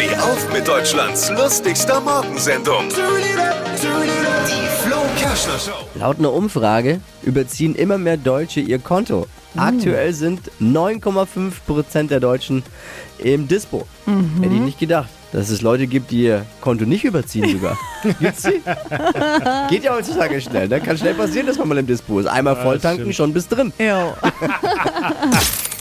Steh auf mit Deutschlands lustigster Morgensendung. Die Flo Kerschner Show. Laut einer Umfrage überziehen immer mehr Deutsche ihr Konto. Aktuell sind 9,5% der Deutschen im Dispo. Hätte ich nicht gedacht, dass es Leute gibt, die ihr Konto nicht überziehen sogar. Gibt's die? Geht ja heutzutage schnell. Ne? Kann schnell passieren, dass man mal im Dispo ist. Einmal volltanken, schon bis drin. Ja.